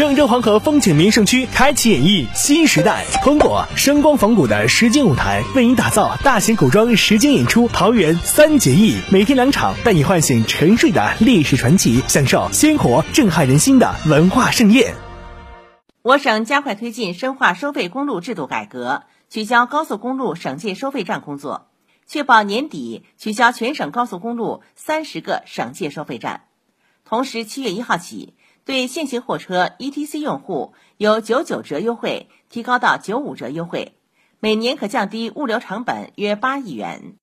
郑州黄河风景名胜区开启演绎新时代，通过声光仿古的实景舞台，为您打造大型古装实景演出《桃园三结义》，每天两场，带你唤醒沉睡的历史传奇，享受鲜活震撼人心的文化盛宴。我省加快推进深化收费公路制度改革，取消高速公路省界收费站工作，确保年底取消全省高速公路三十个省界收费站。同时，七月一号起，对现行货车 ETC 用户由九九折优惠提高到九五折优惠，每年可降低物流成本约八亿元。